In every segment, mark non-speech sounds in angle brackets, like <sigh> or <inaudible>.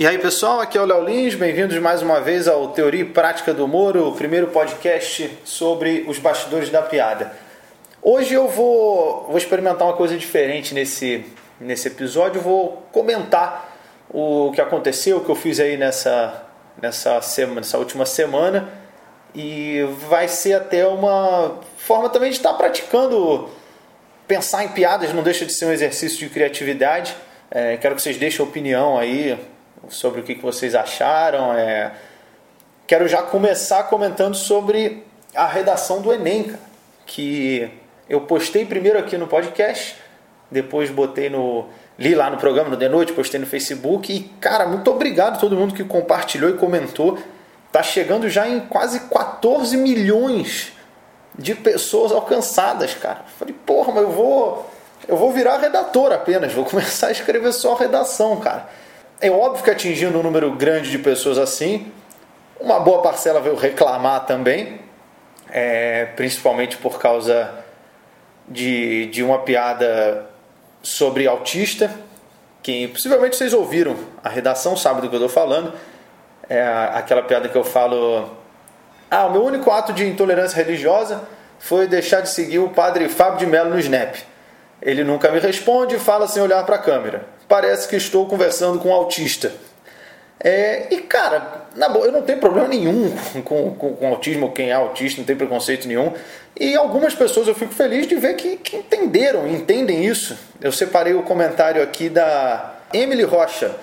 E aí pessoal, aqui é o Léo Lins, bem-vindos mais uma vez ao Teoria e Prática do Humor, o primeiro podcast sobre os bastidores da piada. Hoje eu vou, vou experimentar uma coisa diferente nesse, nesse episódio, vou comentar o que aconteceu, o que eu fiz aí nessa, nessa, semana, nessa última semana e vai ser até uma forma também de estar praticando pensar em piadas, não deixa de ser um exercício de criatividade. É, quero que vocês deixem opinião aí sobre o que, vocês acharam. É... Quero já começar comentando sobre a redação do Enem, cara, que eu postei primeiro aqui no podcast, depois botei no. li lá no programa, no The Noite, postei no Facebook. E, cara, muito obrigado a todo mundo que compartilhou e comentou. Tá chegando já em quase 14 milhões de pessoas alcançadas, cara. Falei, porra, mas eu vou. Eu vou virar redator apenas, vou <laughs> começar a escrever só redação, cara. É óbvio que atingindo um número grande de pessoas assim, uma boa parcela veio reclamar também, é, principalmente por causa de, de uma piada sobre autista, que possivelmente vocês ouviram, a redação sabe do que eu estou falando, é aquela piada que eu falo, ah, o meu único ato de intolerância religiosa foi deixar de seguir o padre Fábio de Mello no Snap. Ele nunca me responde e fala sem olhar para a câmera parece que estou conversando com um autista. É, e cara, na boa, eu não tenho problema nenhum <laughs> com, com, com, autismo, quem é autista, não tem preconceito nenhum. E algumas pessoas eu fico feliz de ver que, que entenderam, entendem isso. Eu separei o comentário aqui da Emily Rocha.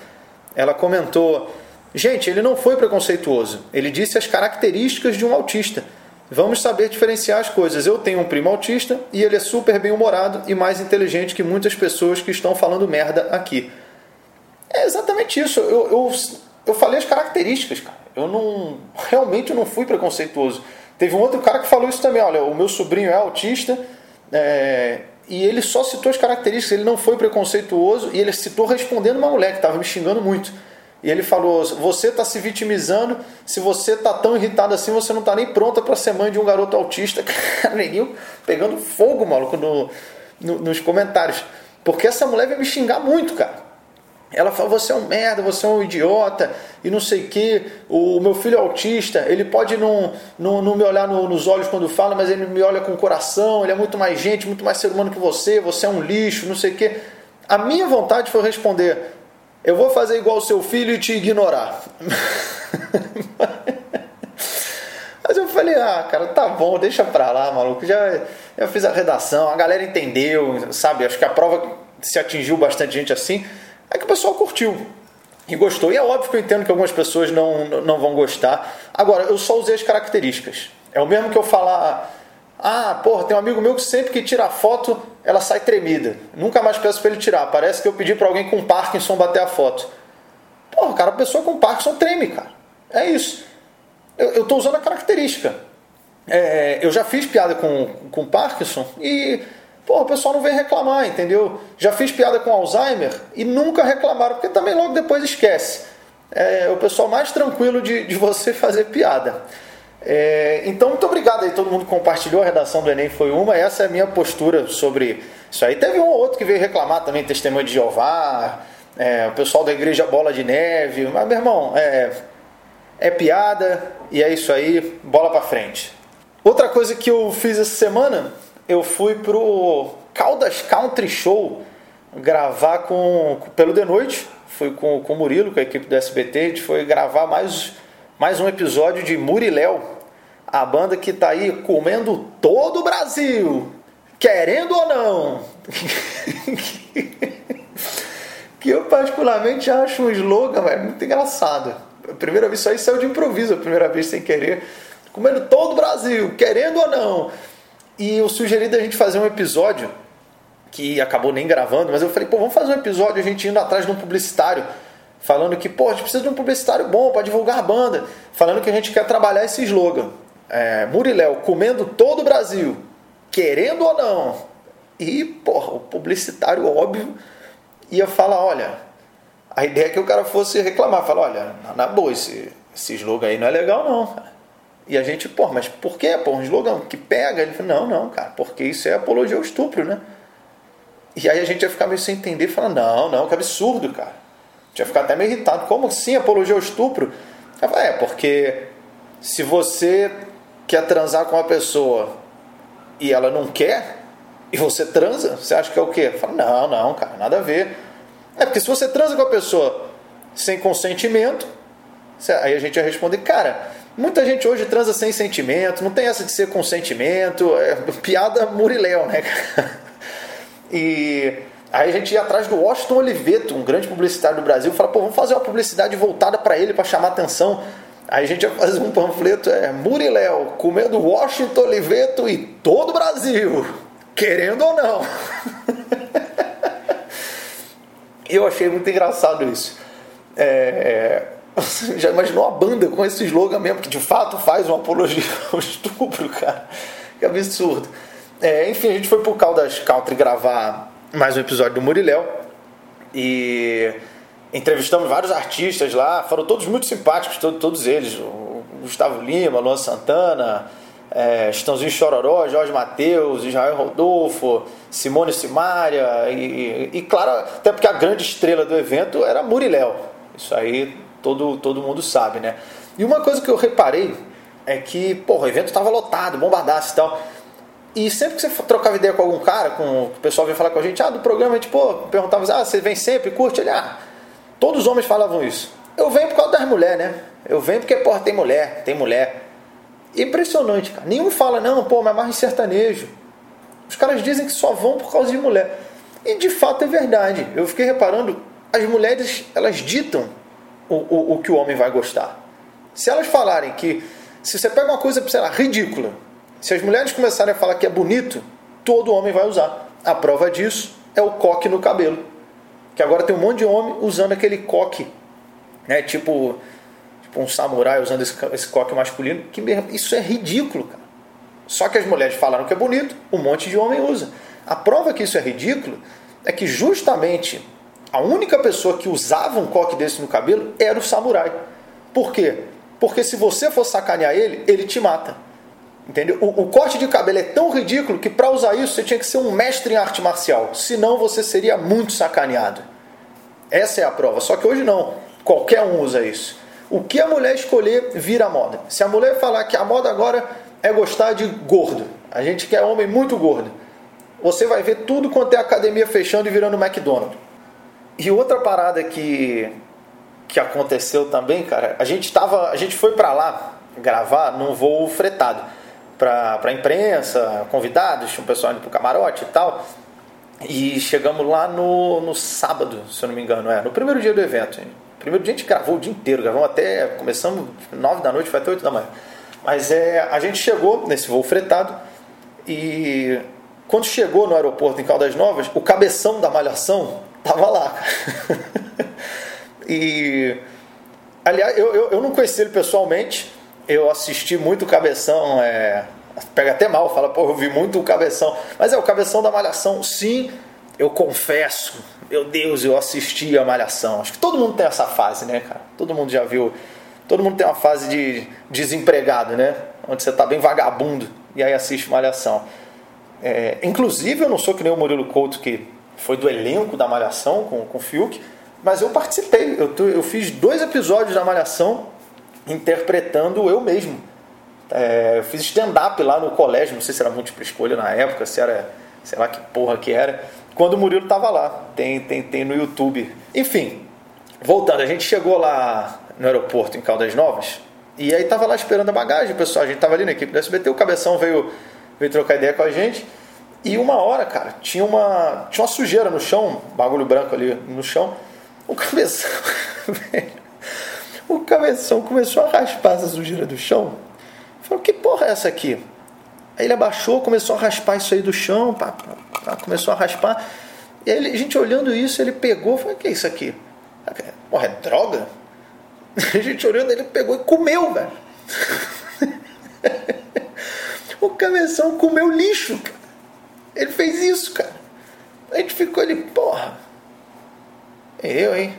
Ela comentou: Gente, ele não foi preconceituoso. Ele disse as características de um autista. Vamos saber diferenciar as coisas. Eu tenho um primo autista e ele é super bem-humorado e mais inteligente que muitas pessoas que estão falando merda aqui. É exatamente isso. Eu, eu, eu falei as características, cara. Eu não. Realmente eu não fui preconceituoso. Teve um outro cara que falou isso também. Olha, o meu sobrinho é autista é, e ele só citou as características. Ele não foi preconceituoso e ele citou respondendo uma mulher que estava me xingando muito. E ele falou: você está se vitimizando, se você está tão irritado assim, você não está nem pronta para ser mãe de um garoto autista. <laughs> Cara, neguinho pegando fogo, maluco, no, no, nos comentários. Porque essa mulher veio me xingar muito, cara. Ela falou: você é um merda, você é um idiota, e não sei o que. O meu filho é autista, ele pode não, não, não me olhar no, nos olhos quando fala, mas ele me olha com o coração, ele é muito mais gente, muito mais ser humano que você, você é um lixo, não sei o que. A minha vontade foi responder: eu vou fazer igual o seu filho e te ignorar. Mas eu falei, ah, cara, tá bom, deixa pra lá, maluco. Já, já fiz a redação, a galera entendeu, sabe? Acho que a prova se atingiu bastante gente assim, é que o pessoal curtiu e gostou. E é óbvio que eu entendo que algumas pessoas não, não vão gostar. Agora, eu só usei as características. É o mesmo que eu falar, ah, porra, tem um amigo meu que sempre que tira foto, ela sai tremida. Nunca mais peço para ele tirar. Parece que eu pedi para alguém com Parkinson bater a foto. Porra, cara, a pessoa com Parkinson treme, cara. É isso. Eu estou usando a característica. É, eu já fiz piada com, com Parkinson e porra, o pessoal não vem reclamar, entendeu? Já fiz piada com Alzheimer e nunca reclamaram, porque também logo depois esquece. É o pessoal mais tranquilo de, de você <laughs> fazer piada. É, então, muito obrigado aí, todo mundo compartilhou. A redação do Enem foi uma. Essa é a minha postura sobre isso aí. Teve um ou outro que veio reclamar também, testemunho de Jeová, é, o pessoal da igreja Bola de Neve. Mas, meu irmão, é, é piada e é isso aí, bola pra frente. Outra coisa que eu fiz essa semana, eu fui pro Caldas Country Show gravar com, pelo de noite. Fui com, com o Murilo, com a equipe do SBT. A gente foi gravar mais mais um episódio de Muriléu, a banda que está aí comendo todo o Brasil, querendo ou não. <laughs> que eu particularmente acho um slogan véio, muito engraçado. A primeira vez isso aí saiu de improviso, a primeira vez sem querer. Comendo todo o Brasil, querendo ou não. E eu sugeri da gente fazer um episódio que acabou nem gravando, mas eu falei, pô, vamos fazer um episódio a gente indo atrás de um publicitário falando que pô, a gente precisa de um publicitário bom para divulgar a banda, falando que a gente quer trabalhar esse slogan. É, Muriléu comendo todo o Brasil, querendo ou não. E, porra, o publicitário óbvio ia falar, olha, a ideia é que o cara fosse reclamar, falar, olha, na boa, esse, esse slogan aí não é legal não, cara. E a gente, pô, mas por quê? Pô, um slogan que pega? Ele falou, não, não, cara, porque isso é apologia ao estupro, né? E aí a gente ia ficar meio sem entender, falando, não, não, que absurdo, cara. Tinha ficado até meio irritado. Como assim apologia ao estupro? Eu falei, é, porque se você quer transar com uma pessoa e ela não quer, e você transa, você acha que é o quê? Fala, não, não, cara, nada a ver. É porque se você transa com a pessoa sem consentimento, aí a gente ia responder, cara, muita gente hoje transa sem sentimento, não tem essa de ser consentimento, é piada muriléu, né? <laughs> E aí a gente ia atrás do Washington Oliveto, um grande publicitário do Brasil, e fala, pô, vamos fazer uma publicidade voltada para ele, para chamar atenção. Aí a gente ia fazer um panfleto, é Muriléu, comendo Washington Oliveto e todo o Brasil, querendo ou não. <laughs> eu achei muito engraçado isso. É, <laughs> já imaginou a banda com esse slogan mesmo, que de fato faz uma apologia <laughs> ao estupro, cara? Que absurdo. É, enfim, a gente foi pro Caldas Country gravar mais um episódio do Muriléu e entrevistamos vários artistas lá, foram todos muito simpáticos, todos, todos eles. O Gustavo Lima, Luan Santana, é, Estãozinho Chororó, Jorge Matheus, Israel Rodolfo, Simone Simária e, e, claro, até porque a grande estrela do evento era Muriléu. Isso aí todo, todo mundo sabe, né? E uma coisa que eu reparei é que, porra, o evento estava lotado, bombadaço e tal. E sempre que você trocava ideia com algum cara, com o pessoal vinha falar com a gente, ah, do programa, a gente, pô, perguntava, ah, você vem sempre, curte? Ele, ah, todos os homens falavam isso. Eu venho por causa das mulheres, né? Eu venho porque, porra, tem mulher, tem mulher. Impressionante, cara. Nenhum fala, não, pô, mas mais em sertanejo. Os caras dizem que só vão por causa de mulher. E de fato é verdade. Eu fiquei reparando, as mulheres, elas ditam o, o, o que o homem vai gostar. Se elas falarem que, se você pega uma coisa, sei lá, ridícula, se as mulheres começarem a falar que é bonito, todo homem vai usar. A prova disso é o coque no cabelo. Que agora tem um monte de homem usando aquele coque, né? Tipo, tipo um samurai usando esse, esse coque masculino. Que isso é ridículo, cara. Só que as mulheres falaram que é bonito, um monte de homem usa. A prova que isso é ridículo é que justamente a única pessoa que usava um coque desse no cabelo era o samurai. Por quê? Porque se você for sacanear ele, ele te mata. Entendeu? O, o, corte de cabelo é tão ridículo que para usar isso você tinha que ser um mestre em arte marcial. Senão você seria muito sacaneado. Essa é a prova. Só que hoje não. Qualquer um usa isso. O que a mulher escolher vira moda. Se a mulher falar que a moda agora é gostar de gordo, a gente quer homem muito gordo, você vai ver tudo quanto é academia fechando e virando McDonald's. E outra parada que, que aconteceu também, cara, a gente tava, a gente foi para lá gravar num voo fretado para a imprensa, convidados, tinha um pessoal indo para o camarote e tal. E chegamos lá no, no sábado, se eu não me engano, é, no primeiro dia do evento. Primeiro dia a gente gravou o dia inteiro, gravamos até. Começamos nove da noite, foi até oito da manhã. Mas é, a gente chegou nesse voo fretado e quando chegou no aeroporto em Caldas Novas, o cabeção da malhação tava lá. <laughs> e aliás, eu, eu, eu não conheci ele pessoalmente, eu assisti muito o Cabeção, é, pega até mal, fala, pô, eu vi muito o Cabeção. Mas é o Cabeção da Malhação, sim, eu confesso, meu Deus, eu assisti a Malhação. Acho que todo mundo tem essa fase, né, cara? Todo mundo já viu. Todo mundo tem uma fase de desempregado, né? Onde você tá bem vagabundo e aí assiste Malhação. É, inclusive, eu não sou que nem o Murilo Couto, que foi do elenco da Malhação com, com o Fiuk, mas eu participei. Eu, eu fiz dois episódios da Malhação interpretando eu mesmo. É, eu fiz stand-up lá no colégio, não sei se era múltipla escolha na época, se era, sei lá que porra que era, quando o Murilo tava lá. Tem, tem, tem no YouTube. Enfim, voltando, a gente chegou lá no aeroporto em Caldas Novas, e aí tava lá esperando a bagagem, pessoal. A gente tava ali na equipe do SBT, o cabeção veio, veio trocar ideia com a gente. E uma hora, cara, tinha uma, tinha uma sujeira no chão, bagulho branco ali no chão. O cabeção, <laughs> o cabeção começou a raspar essa sujeira do chão. Falou, que porra é essa aqui? Aí ele abaixou, começou a raspar isso aí do chão, pá, pá, pá, começou a raspar. E aí, a gente olhando isso, ele pegou, falou, que é isso aqui? Porra, é droga? A <laughs> gente olhando, ele pegou e comeu, velho. <laughs> o cabeção comeu lixo, cara. Ele fez isso, cara. A gente ficou ali, porra. Eu, hein?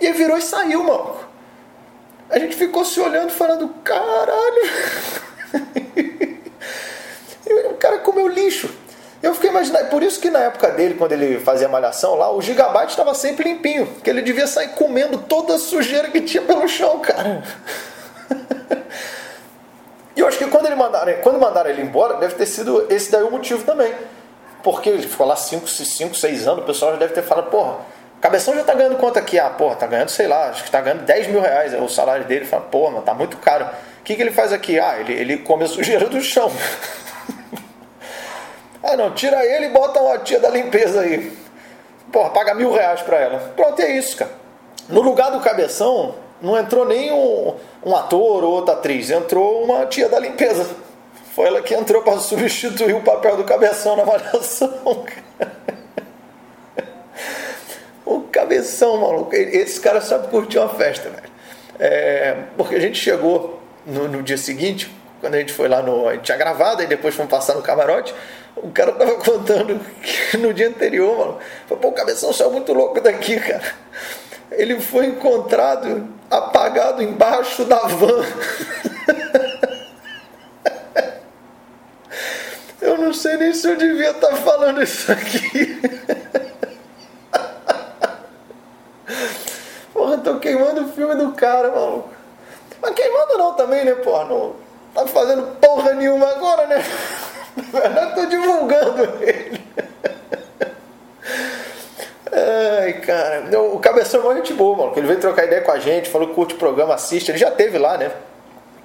E ele virou e saiu, maluco. A gente ficou se olhando, falando, caralho. o cara comeu lixo. Eu fiquei imaginar, por isso que na época dele, quando ele fazia malhação lá, o gigabyte estava sempre limpinho, que ele devia sair comendo toda a sujeira que tinha pelo chão, cara. E eu acho que quando, ele mandaram, quando mandaram ele embora, deve ter sido esse daí o motivo também. Porque ele ficou lá 5, 6 anos, o pessoal já deve ter falado, porra, Cabeção já tá ganhando quanto aqui? Ah, porra, tá ganhando, sei lá, acho que tá ganhando 10 mil reais. É o salário dele fala, porra, mas tá muito caro. O que, que ele faz aqui? Ah, ele, ele come a sujeira do chão. <laughs> ah, não, tira ele e bota uma tia da limpeza aí. Porra, paga mil reais pra ela. Pronto, é isso, cara. No lugar do Cabeção, não entrou nem um, um ator ou outra atriz, entrou uma tia da limpeza. Foi ela que entrou para substituir o papel do Cabeção na avaliação, <laughs> cara. Cabeção, maluco. Esse cara sabe curtir uma festa, velho. É, porque a gente chegou no, no, dia seguinte, quando a gente foi lá no. A gente tinha gravado e depois fomos passar no camarote. O cara tava <laughs> contando que no dia anterior, mano. Falei, pô, o cabeção saiu muito louco daqui, cara. Ele foi encontrado apagado embaixo da van. <laughs> Eu não sei nem se eu devia estar tá falando isso aqui. <laughs> Porra, tô do cara, maluco. Mas queimando não também, né, porra? Não tá fazendo porra nenhuma agora, né? <laughs> Verdade, tô divulgando ele. Ai, cara. O Cabeção é uma gente boa, mano. Ele veio trocar ideia com a gente, falou que curte o programa, assiste. Ele já teve lá, né?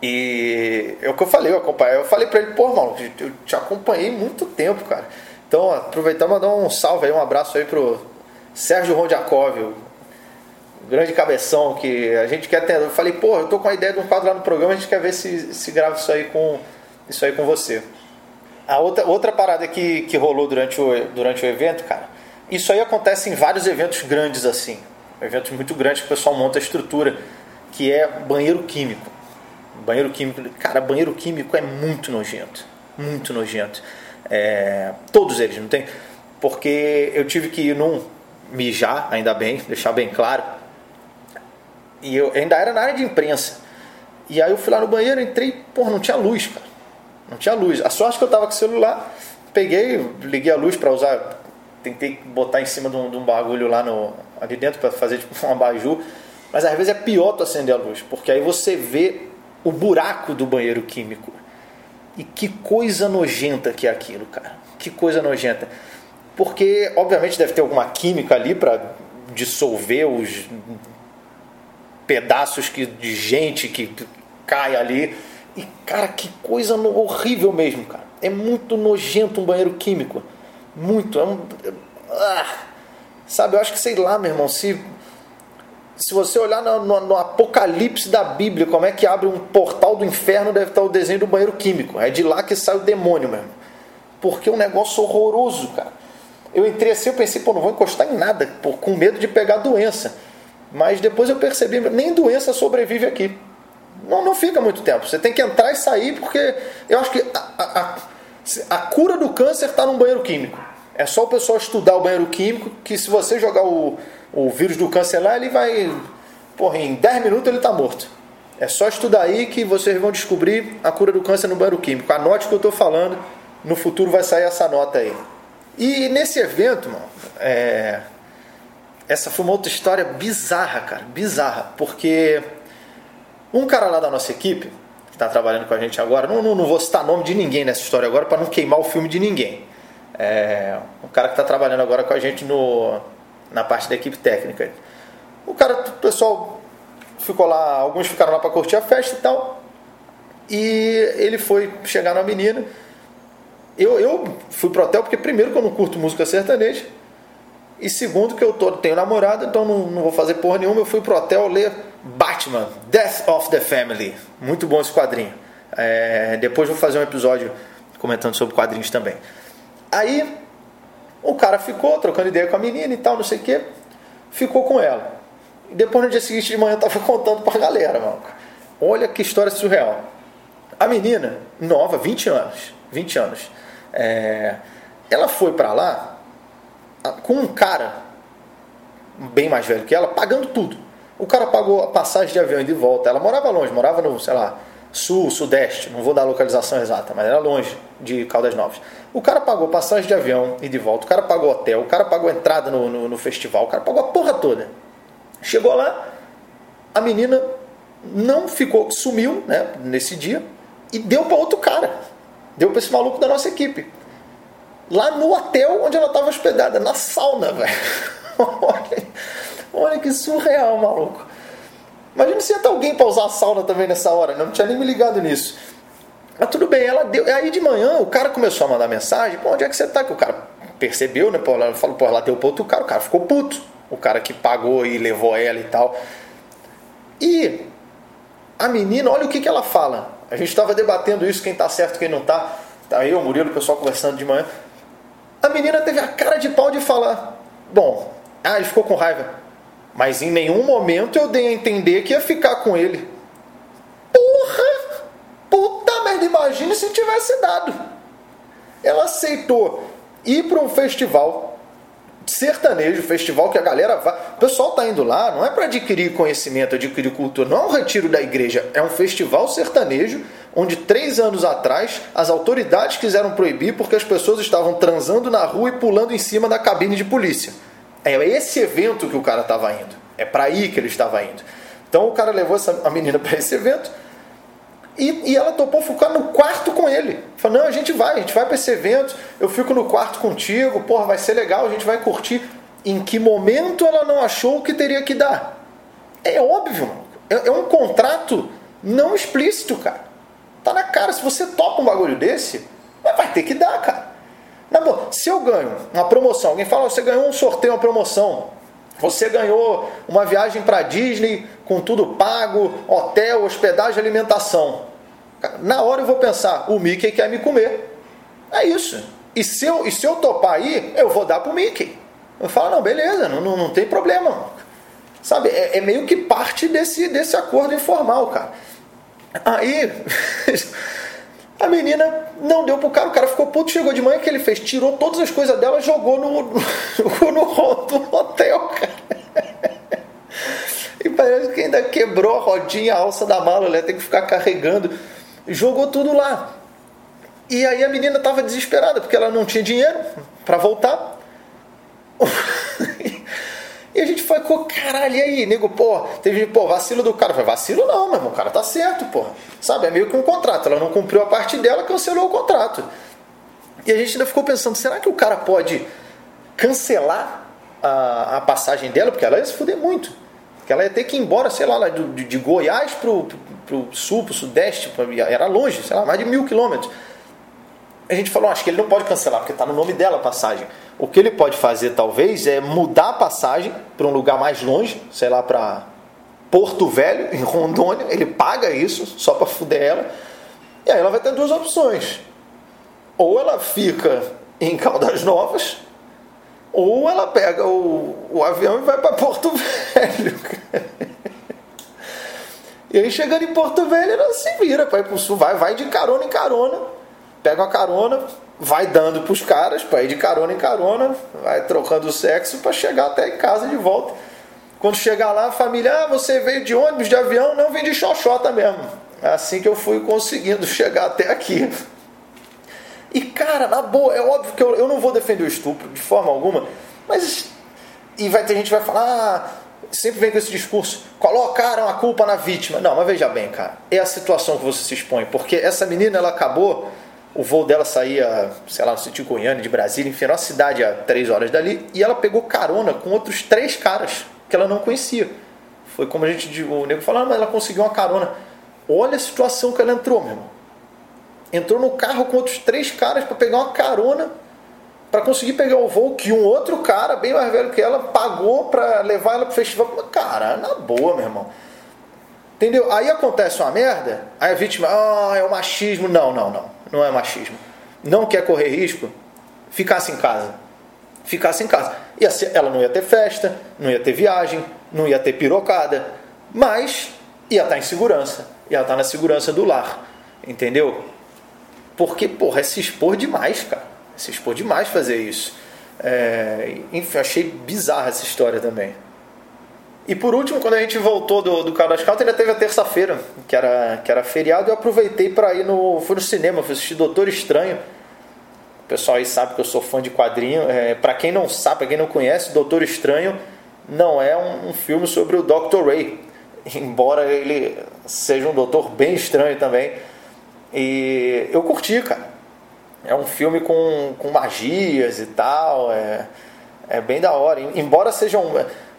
E é o que eu falei, eu acompanhei. Eu falei pra ele, pô, mano, eu te acompanhei muito tempo, cara. Então, aproveitar e mandar um salve aí, um abraço aí pro Sérgio Rondiakov, grande cabeção que a gente quer ter. Eu falei, pô, eu tô com a ideia de um quadro lá no programa, a gente quer ver se, se grava isso aí com, isso aí com você. A outra, outra parada que, que rolou durante o, durante o evento, cara, isso aí acontece em vários eventos grandes assim. Eventos muito grandes que o pessoal monta a estrutura, que é banheiro químico. Banheiro químico, cara, banheiro químico é muito nojento. Muito nojento. É, todos eles, não tem? Porque eu tive que ir num mijar, ainda bem, <laughs> deixar bem claro e eu ainda era na área de imprensa. E aí eu fui lá no banheiro, entrei, porra, não tinha luz, cara. Não tinha luz. A sorte que eu tava com o celular, peguei, liguei a luz para usar, tentei botar em cima de um, de um bagulho lá no, ali dentro para fazer tipo um abajur. Mas às vezes é pior tu acender a luz, porque aí você vê o buraco do banheiro químico. E que coisa nojenta que é aquilo, cara. Que coisa nojenta. Porque, obviamente, deve ter alguma química ali para dissolver os pedaços que, de gente que cai ali. E, cara, que coisa horrível mesmo, cara. É muito nojento um banheiro químico. Muito. É um, ah, sabe, eu acho que sei lá, meu irmão, se, se você olhar no, no, no, Apocalipse da Bíblia, como é que abre um portal do inferno, deve estar o desenho do banheiro químico. É de lá que sai o demônio mesmo. Porque é um negócio horroroso, cara. Eu entrei assim, eu pensei, pô, não vou encostar em nada, pô, com medo de pegar doença. Mas depois eu percebi, nem doença sobrevive aqui. Não, não fica muito tempo. Você tem que entrar e sair, porque eu acho que a, a, a cura do câncer está num banheiro químico. É só o pessoal estudar o banheiro químico, que se você jogar o, o vírus do câncer lá, ele vai. Porra, em 10 minutos ele está morto. É só estudar aí que vocês vão descobrir a cura do câncer no banheiro químico. Anote o que eu estou falando, no futuro vai sair essa nota aí. E nesse evento, mano, é, essa foi uma outra história bizarra, cara, bizarra, porque um cara lá da nossa equipe, que está trabalhando com a gente agora, não, não, não, vou citar nome de ninguém nessa história agora para não queimar o filme de ninguém. É, um cara que está trabalhando agora com a gente no, na parte da equipe técnica. O cara, o pessoal ficou lá, alguns ficaram lá para curtir a festa e tal, e ele foi chegar na menina. Eu, eu fui pro hotel porque, primeiro, que eu não curto música sertaneja. E segundo, que eu tô, tenho namorada, então não, não vou fazer porra nenhuma. Eu fui pro hotel ler Batman, Death of the Family. Muito bom esse quadrinho. É, depois vou fazer um episódio comentando sobre quadrinhos também. Aí o cara ficou trocando ideia com a menina e tal, não sei o que. Ficou com ela. E depois no dia seguinte de manhã eu tava <laughs> contando pra galera, mano. Olha que história surreal. A menina, nova, 20 anos. 20 anos. É, ela foi para lá com um cara bem mais velho que ela, pagando tudo. O cara pagou a passagem de avião e de volta. Ela morava longe, morava no, sei lá, sul, sudeste, não vou dar a localização exata, mas era longe de Caldas Novas. O cara pagou passagem de avião e de volta, o cara pagou hotel, o cara pagou entrada no, no, no festival, o cara pagou a porra toda. Chegou lá, a menina não ficou, sumiu né, nesse dia e deu para outro cara. Deu para esse maluco da nossa equipe. Lá no hotel onde ela estava hospedada, na sauna, velho. <laughs> olha, que surreal, maluco. Imagina se ter alguém para usar a sauna também nessa hora. Não tinha nem me ligado nisso. Mas tudo bem, ela deu. Aí de manhã o cara começou a mandar mensagem: pô, onde é que você tá? Que o cara percebeu, né? Pô, ela falou: pô, ela deu para outro cara. O cara ficou puto. O cara que pagou e levou ela e tal. E a menina, olha o que, que ela fala. A gente estava debatendo isso, quem tá certo, quem não tá. Tá eu, o Murilo, o pessoal conversando de manhã. A menina teve a cara de pau de falar: Bom, ah, ele ficou com raiva. Mas em nenhum momento eu dei a entender que ia ficar com ele. Porra! Puta merda, imagine se tivesse dado. Ela aceitou ir para um festival sertanejo, festival que a galera vai. O pessoal tá indo lá, não é para adquirir conhecimento, adquirir cultura, não é um retiro da igreja, é um festival sertanejo onde três anos atrás as autoridades quiseram proibir porque as pessoas estavam transando na rua e pulando em cima da cabine de polícia. É esse evento que o cara estava indo. É para aí que ele estava indo. Então o cara levou essa, a menina para esse evento e, e, ela topou ficar no quarto com ele. Falou: Não, a gente vai, a gente vai para esse evento, eu fico no quarto contigo, porra, vai ser legal, a gente vai curtir. Em que momento ela não achou que teria que dar? É óbvio, é, é um contrato não explícito, cara. Tá na cara, se você topa um bagulho desse, vai ter que dar, cara. Na boa, se eu ganho uma promoção, alguém fala, você ganhou um sorteio, uma promoção, você ganhou uma viagem para Disney com tudo pago, hotel, hospedagem, alimentação. Na hora eu vou pensar, o Mickey quer me comer. É isso. E se eu, e se eu topar aí, eu vou dar pro Mickey. Eu falo, não, beleza, não, não, não tem problema. Sabe, é, é, meio que parte desse, desse acordo informal, cara. Aí, <laughs> a menina não deu pro cara, o cara ficou puto, chegou de manhã, que ele fez? Tirou todas as coisas dela, jogou no, <laughs> no, no, hotel, cara. <laughs> E parece que ainda quebrou a rodinha, a alça da mala, ela tem que ficar carregando. Jogou tudo lá. E aí a menina estava desesperada, porque ela não tinha dinheiro para voltar. <laughs> e a gente falou, caralho, e aí, nego, pô, teve pô, vacilo do cara. Eu falei, vacilo não, meu irmão, o cara tá certo, pô. Sabe, é meio que um contrato. Ela não cumpriu a parte dela, cancelou o contrato. E a gente ainda ficou pensando, será que o cara pode cancelar a, a passagem dela? Porque ela ia se fuder muito. Porque ela ia ter que ir embora, sei lá, de, de Goiás pro, pro, sul, pro sudeste, era longe, sei lá, mais de mil quilômetros. A gente falou, acho que ele não pode cancelar, porque está no nome dela a passagem. O que ele pode fazer, talvez, é mudar a passagem para um lugar mais longe, sei lá, para Porto Velho, <laughs> em Rondônia. Ele paga isso só para fuder ela. E aí ela vai ter duas opções. Ou ela fica em Caldas Novas, ou ela pega o, o avião e vai para Porto <laughs> Velho. E aí chegando em Porto Velho, ela se vira para ir para o sul, vai, vai de carona em carona, pega uma carona, vai dando para os caras para ir de carona em carona, vai trocando o sexo para chegar até em casa de volta. Quando chegar lá, a família, ah, você veio de ônibus, de avião? Não, vim de xoxota mesmo. É assim que eu fui conseguindo <laughs> chegar até aqui. E cara, na boa, é óbvio que eu, eu não vou defender o estupro de forma alguma, mas. E vai ter gente que vai falar, ah, sempre vem com esse discurso, colocaram a culpa na vítima. Não, mas veja bem, cara, é a situação que você se expõe, porque essa menina ela acabou, o voo dela saía, sei lá, no sítio Goiânia, de Brasília, enfim, era uma cidade a três horas dali, e ela pegou carona com outros três caras que ela não conhecia. Foi como a gente, o nego falou, ah, mas ela conseguiu uma carona. Olha a situação que ela entrou, meu irmão entrou no carro com outros três caras para pegar uma carona para conseguir pegar o voo que um outro cara, bem mais velho que ela, pagou para levar ela pro festival. Cara, na boa, meu irmão. Entendeu? Aí acontece uma merda, aí a vítima, ah, é o machismo. Não, não, não. Não é machismo. Não quer correr risco, ficasse em casa. Ficasse em casa. Ia ser, ela não ia ter festa, não ia ter viagem, não ia ter pirocada, mas ia estar em segurança. Ia estar na segurança do lar. Entendeu? Porque, porra, é se expor demais, cara. Se expor demais fazer isso. É, enfim, achei bizarra essa história também. E por último, quando a gente voltou do, do Carlos Calta, ainda teve a terça-feira, que era, que era feriado, eu aproveitei para ir no. Fui no cinema, fui assistir Doutor Estranho. O pessoal aí sabe que eu sou fã de quadrinho. É, para quem não sabe, para quem não conhece, Doutor Estranho não é um, um filme sobre o Dr. Ray. Embora ele seja um doutor bem estranho também. E eu curti, cara. É um filme com, com magias e tal. É, é bem da hora. Embora seja um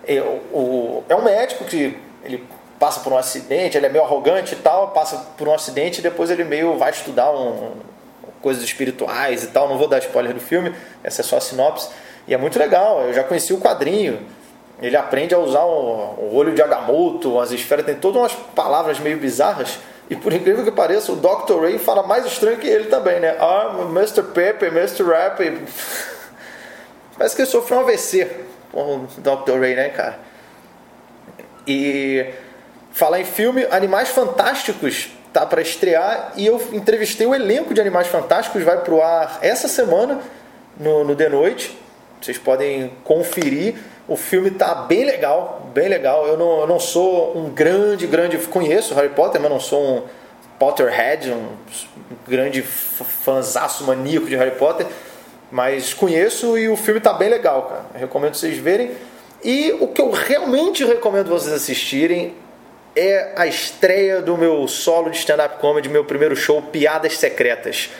é, o, é um médico que ele passa por um acidente, ele é meio arrogante e tal, passa por um acidente e depois ele meio vai estudar um, coisas espirituais e tal. Não vou dar spoiler do filme, essa é só a sinopse. E é muito legal, eu já conheci o quadrinho. Ele aprende a usar o, o olho de Agamotto, as esferas, tem todas umas palavras meio bizarras. E por incrível que pareça, o Dr. Ray fala mais estranho que ele também, né? Ah, Mr. Pepper, Mr. Rap. Parece que ele sofreu um AVC o Dr. Ray, né, cara? E falar em filme, Animais Fantásticos tá para estrear e eu entrevistei o elenco de Animais Fantásticos, vai pro ar essa semana no, no The Noite. Vocês podem conferir. O filme tá bem legal, bem legal. Eu não, eu não sou um grande, grande. Conheço Harry Potter, mas não sou um Potterhead, um grande fãzaço maníaco de Harry Potter. Mas conheço e o filme tá bem legal, cara. Eu recomendo vocês verem. E o que eu realmente recomendo vocês assistirem é a estreia do meu solo de stand-up comedy, meu primeiro show, Piadas Secretas.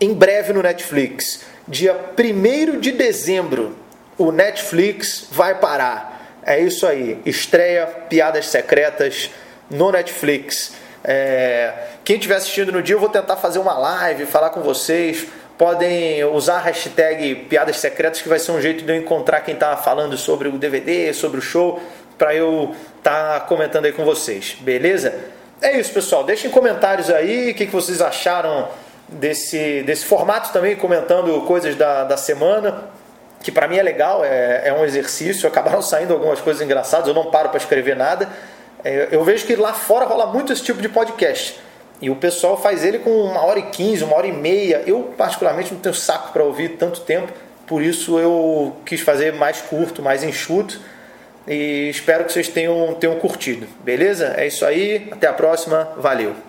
Em breve no Netflix. Dia 1 de dezembro, o Netflix vai parar. É isso aí. Estreia Piadas Secretas no Netflix. É... Quem estiver assistindo no dia, eu vou tentar fazer uma live, falar com vocês podem usar a hashtag piadas secretas, que vai ser um jeito de eu encontrar quem está falando sobre o DVD, sobre o show, para eu estar tá comentando aí com vocês, beleza? É isso, pessoal. Deixem comentários aí o que, que vocês acharam desse, desse formato também, comentando coisas da, da semana, que para mim é legal, é, é um exercício. Acabaram <laughs> saindo algumas coisas engraçadas, eu não paro para escrever nada. É, eu vejo que lá fora rola muito esse tipo de podcast. E o pessoal faz ele com uma hora e quinze, uma hora e meia. Eu, particularmente, não tenho saco para ouvir tanto tempo, por isso eu quis fazer mais curto, mais enxuto. E espero que vocês tenham, tenham curtido. Beleza? É isso aí. Até a próxima. Valeu.